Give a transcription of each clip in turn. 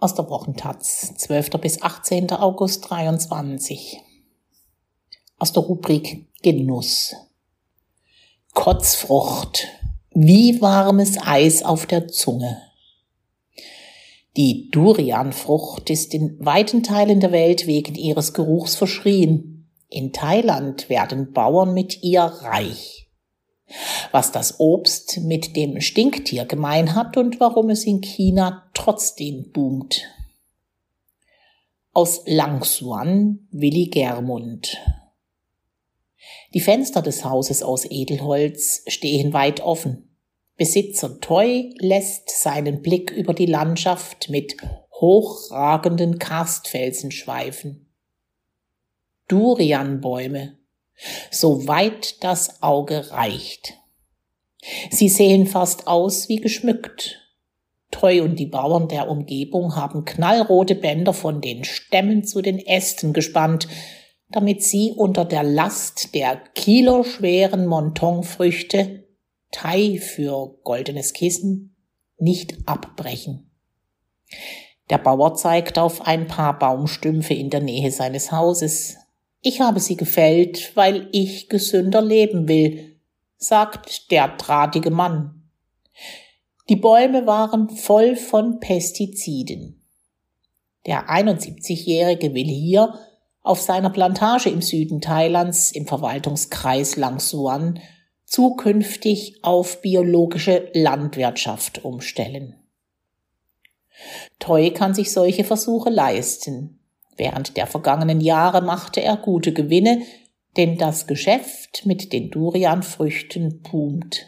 Aus der Wochentaz, 12. bis 18. August 23. Aus der Rubrik Genuss. Kotzfrucht. Wie warmes Eis auf der Zunge. Die Durianfrucht ist in weiten Teilen der Welt wegen ihres Geruchs verschrien. In Thailand werden Bauern mit ihr reich was das Obst mit dem Stinktier gemein hat und warum es in China trotzdem boomt. Aus Langsuan, Willi Germund. Die Fenster des Hauses aus Edelholz stehen weit offen. Besitzer Toy lässt seinen Blick über die Landschaft mit hochragenden Karstfelsen schweifen. Durianbäume so weit das Auge reicht. Sie sehen fast aus wie geschmückt. Treu und die Bauern der Umgebung haben knallrote Bänder von den Stämmen zu den Ästen gespannt, damit sie unter der Last der kiloschweren Montonfrüchte, Thai für goldenes Kissen, nicht abbrechen. Der Bauer zeigt auf ein paar Baumstümpfe in der Nähe seines Hauses. Ich habe sie gefällt, weil ich gesünder leben will, sagt der drahtige Mann. Die Bäume waren voll von Pestiziden. Der 71-Jährige will hier auf seiner Plantage im Süden Thailands im Verwaltungskreis Langsuan zukünftig auf biologische Landwirtschaft umstellen. Toy kann sich solche Versuche leisten. Während der vergangenen Jahre machte er gute Gewinne, denn das Geschäft mit den Durianfrüchten boomt.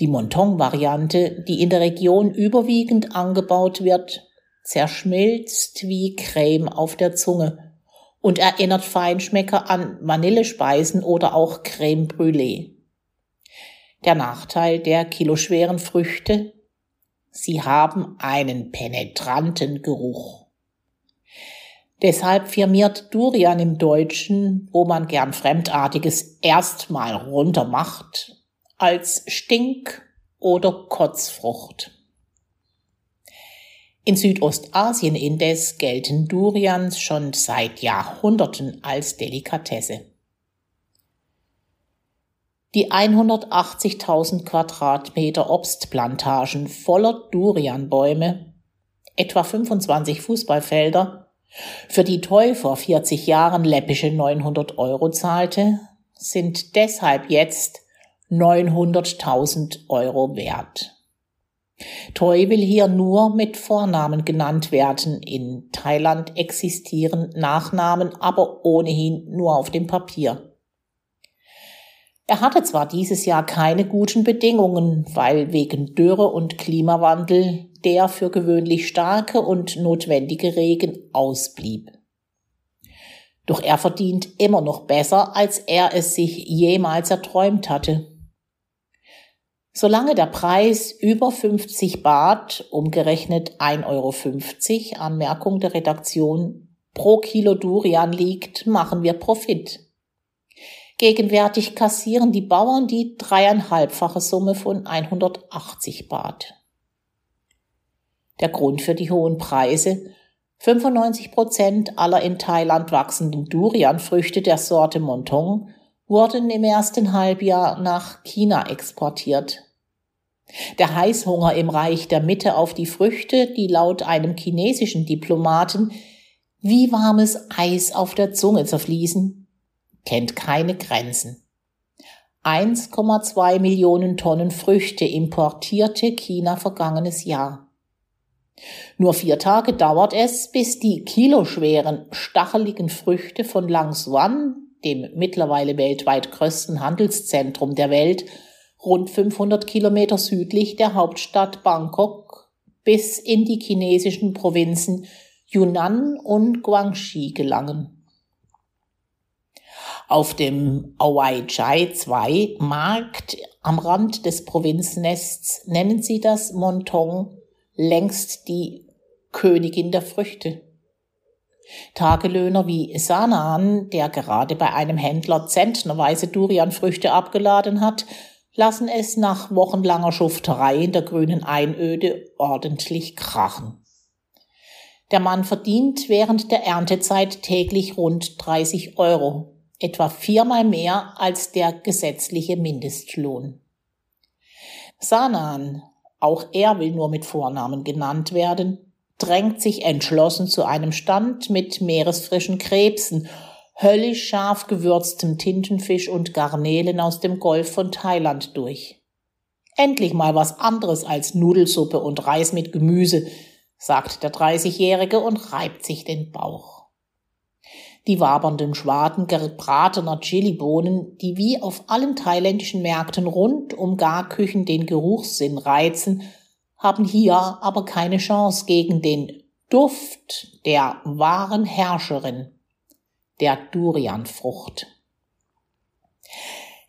Die Monton-Variante, die in der Region überwiegend angebaut wird, zerschmilzt wie Creme auf der Zunge und erinnert Feinschmecker an Vanillespeisen oder auch Creme Brûlée. Der Nachteil der kiloschweren Früchte? Sie haben einen penetranten Geruch. Deshalb firmiert Durian im Deutschen, wo man gern Fremdartiges erstmal runter macht, als Stink- oder Kotzfrucht. In Südostasien indes gelten Durians schon seit Jahrhunderten als Delikatesse. Die 180.000 Quadratmeter Obstplantagen voller Durianbäume, etwa 25 Fußballfelder für die Toy vor 40 Jahren läppische 900 Euro zahlte, sind deshalb jetzt 900.000 Euro wert. Toy will hier nur mit Vornamen genannt werden. In Thailand existieren Nachnamen aber ohnehin nur auf dem Papier. Er hatte zwar dieses Jahr keine guten Bedingungen, weil wegen Dürre und Klimawandel der für gewöhnlich starke und notwendige Regen ausblieb. Doch er verdient immer noch besser, als er es sich jemals erträumt hatte. Solange der Preis über 50 Baht, umgerechnet 1,50 Euro, Anmerkung der Redaktion, pro Kilo Durian liegt, machen wir Profit. Gegenwärtig kassieren die Bauern die dreieinhalbfache Summe von 180 Baht. Der Grund für die hohen Preise 95 Prozent aller in Thailand wachsenden Durianfrüchte der Sorte Montong wurden im ersten Halbjahr nach China exportiert. Der Heißhunger im Reich der Mitte auf die Früchte, die laut einem chinesischen Diplomaten wie warmes Eis auf der Zunge zerfließen, kennt keine Grenzen. 1,2 Millionen Tonnen Früchte importierte China vergangenes Jahr. Nur vier Tage dauert es, bis die kiloschweren, stacheligen Früchte von Langsuan, dem mittlerweile weltweit größten Handelszentrum der Welt, rund 500 Kilometer südlich der Hauptstadt Bangkok, bis in die chinesischen Provinzen Yunnan und Guangxi gelangen. Auf dem Awai Chai 2 Markt am Rand des Provinznests nennen sie das Montong längst die Königin der Früchte. Tagelöhner wie Sanan, der gerade bei einem Händler zentnerweise Durianfrüchte abgeladen hat, lassen es nach wochenlanger Schufterei in der grünen Einöde ordentlich krachen. Der Mann verdient während der Erntezeit täglich rund 30 Euro, etwa viermal mehr als der gesetzliche Mindestlohn. Sanan, auch er will nur mit Vornamen genannt werden, drängt sich entschlossen zu einem Stand mit meeresfrischen Krebsen, höllisch scharf gewürztem Tintenfisch und Garnelen aus dem Golf von Thailand durch. Endlich mal was anderes als Nudelsuppe und Reis mit Gemüse, sagt der Dreißigjährige und reibt sich den Bauch. Die wabernden Schwaden gebratener Chilibohnen, die wie auf allen thailändischen Märkten rund um Garküchen den Geruchssinn reizen, haben hier aber keine Chance gegen den Duft der wahren Herrscherin, der Durianfrucht.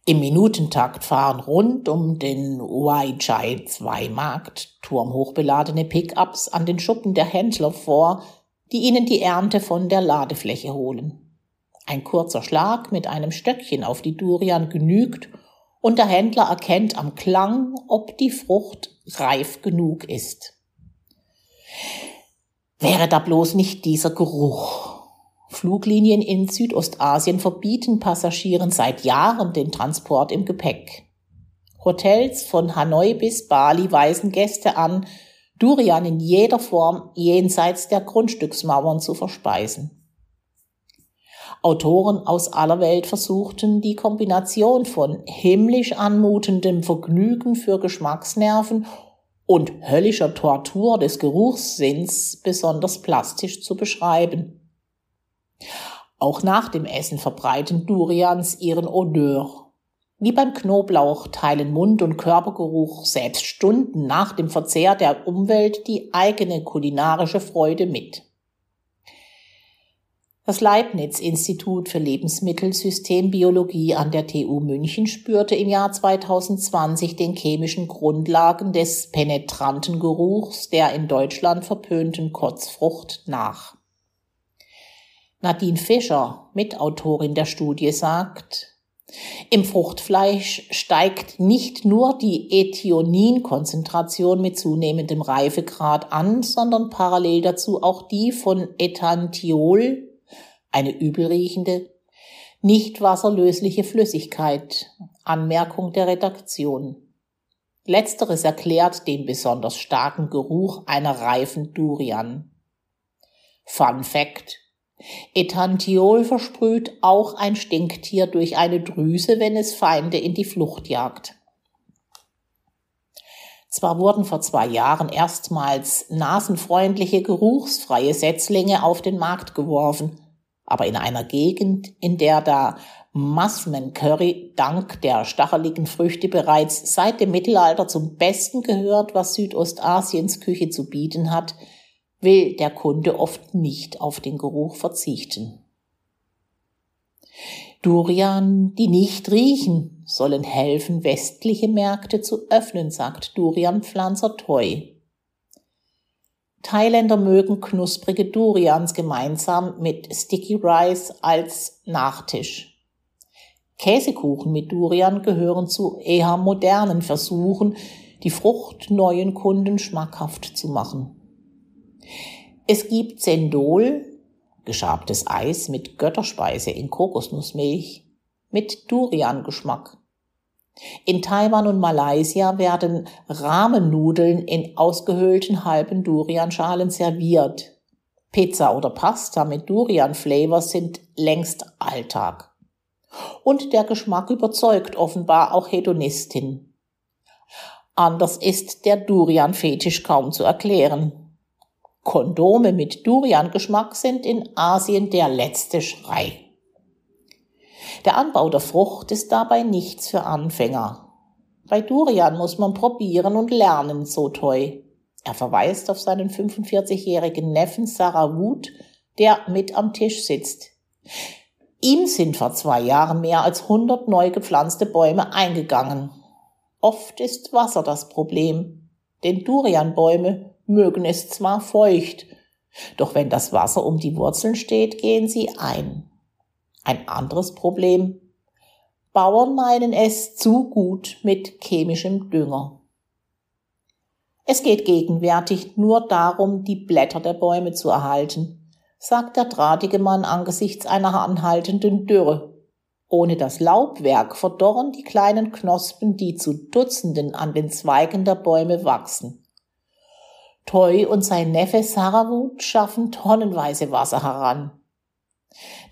Im Minutentakt fahren rund um den Wai Chai 2 Markt turmhochbeladene Pickups an den Schuppen der Händler vor, die ihnen die Ernte von der Ladefläche holen. Ein kurzer Schlag mit einem Stöckchen auf die Durian genügt und der Händler erkennt am Klang, ob die Frucht reif genug ist. Wäre da bloß nicht dieser Geruch, Fluglinien in Südostasien verbieten Passagieren seit Jahren den Transport im Gepäck. Hotels von Hanoi bis Bali weisen Gäste an, Durian in jeder Form jenseits der Grundstücksmauern zu verspeisen. Autoren aus aller Welt versuchten die Kombination von himmlisch anmutendem Vergnügen für Geschmacksnerven und höllischer Tortur des Geruchssinns besonders plastisch zu beschreiben. Auch nach dem Essen verbreiten Durians ihren Odeur. Wie beim Knoblauch teilen Mund- und Körpergeruch selbst Stunden nach dem Verzehr der Umwelt die eigene kulinarische Freude mit. Das Leibniz-Institut für Lebensmittelsystembiologie an der TU München spürte im Jahr 2020 den chemischen Grundlagen des penetranten Geruchs der in Deutschland verpönten Kotzfrucht nach. Nadine Fischer, Mitautorin der Studie, sagt, im Fruchtfleisch steigt nicht nur die Ethionin-Konzentration mit zunehmendem Reifegrad an, sondern parallel dazu auch die von Ethantiol, eine übelriechende, nicht wasserlösliche Flüssigkeit. Anmerkung der Redaktion. Letzteres erklärt den besonders starken Geruch einer reifen Durian. Fun Fact. Ethantiol versprüht auch ein Stinktier durch eine Drüse, wenn es Feinde in die Flucht jagt. Zwar wurden vor zwei Jahren erstmals nasenfreundliche, geruchsfreie Setzlinge auf den Markt geworfen, aber in einer Gegend, in der der Mussman Curry dank der stacheligen Früchte bereits seit dem Mittelalter zum Besten gehört, was Südostasiens Küche zu bieten hat, will der Kunde oft nicht auf den Geruch verzichten. Durian, die nicht riechen, sollen helfen, westliche Märkte zu öffnen, sagt Durianpflanzer Toy. Thailänder mögen knusprige Durians gemeinsam mit Sticky Rice als Nachtisch. Käsekuchen mit Durian gehören zu eher modernen Versuchen, die Frucht neuen Kunden schmackhaft zu machen. Es gibt Sendol, geschabtes Eis mit Götterspeise in Kokosnussmilch, mit Durian-Geschmack. In Taiwan und Malaysia werden Rahmennudeln in ausgehöhlten halben Durianschalen serviert. Pizza oder Pasta mit Durian-Flavor sind längst Alltag. Und der Geschmack überzeugt offenbar auch Hedonistin. Anders ist der Durian-Fetisch kaum zu erklären. Kondome mit Durian-Geschmack sind in Asien der letzte Schrei. Der Anbau der Frucht ist dabei nichts für Anfänger. Bei Durian muss man probieren und lernen, so Toy. Er verweist auf seinen 45-jährigen Neffen Sarah Wood, der mit am Tisch sitzt. Ihm sind vor zwei Jahren mehr als 100 neu gepflanzte Bäume eingegangen. Oft ist Wasser das Problem, denn Durianbäume mögen es zwar feucht, doch wenn das Wasser um die Wurzeln steht, gehen sie ein. Ein anderes Problem. Bauern meinen es zu gut mit chemischem Dünger. Es geht gegenwärtig nur darum, die Blätter der Bäume zu erhalten, sagt der drahtige Mann angesichts einer anhaltenden Dürre. Ohne das Laubwerk verdorren die kleinen Knospen, die zu Dutzenden an den Zweigen der Bäume wachsen. Toy und sein Neffe Sarawut schaffen tonnenweise Wasser heran.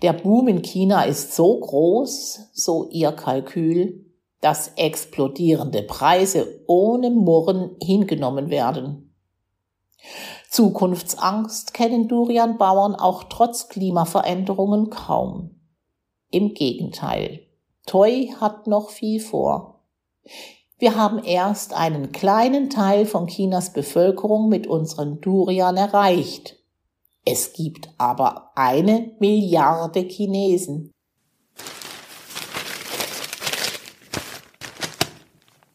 Der Boom in China ist so groß, so ihr Kalkül, dass explodierende Preise ohne Murren hingenommen werden. Zukunftsangst kennen Durian-Bauern auch trotz Klimaveränderungen kaum. Im Gegenteil, Toy hat noch viel vor. Wir haben erst einen kleinen Teil von Chinas Bevölkerung mit unseren Durian erreicht. Es gibt aber eine Milliarde Chinesen.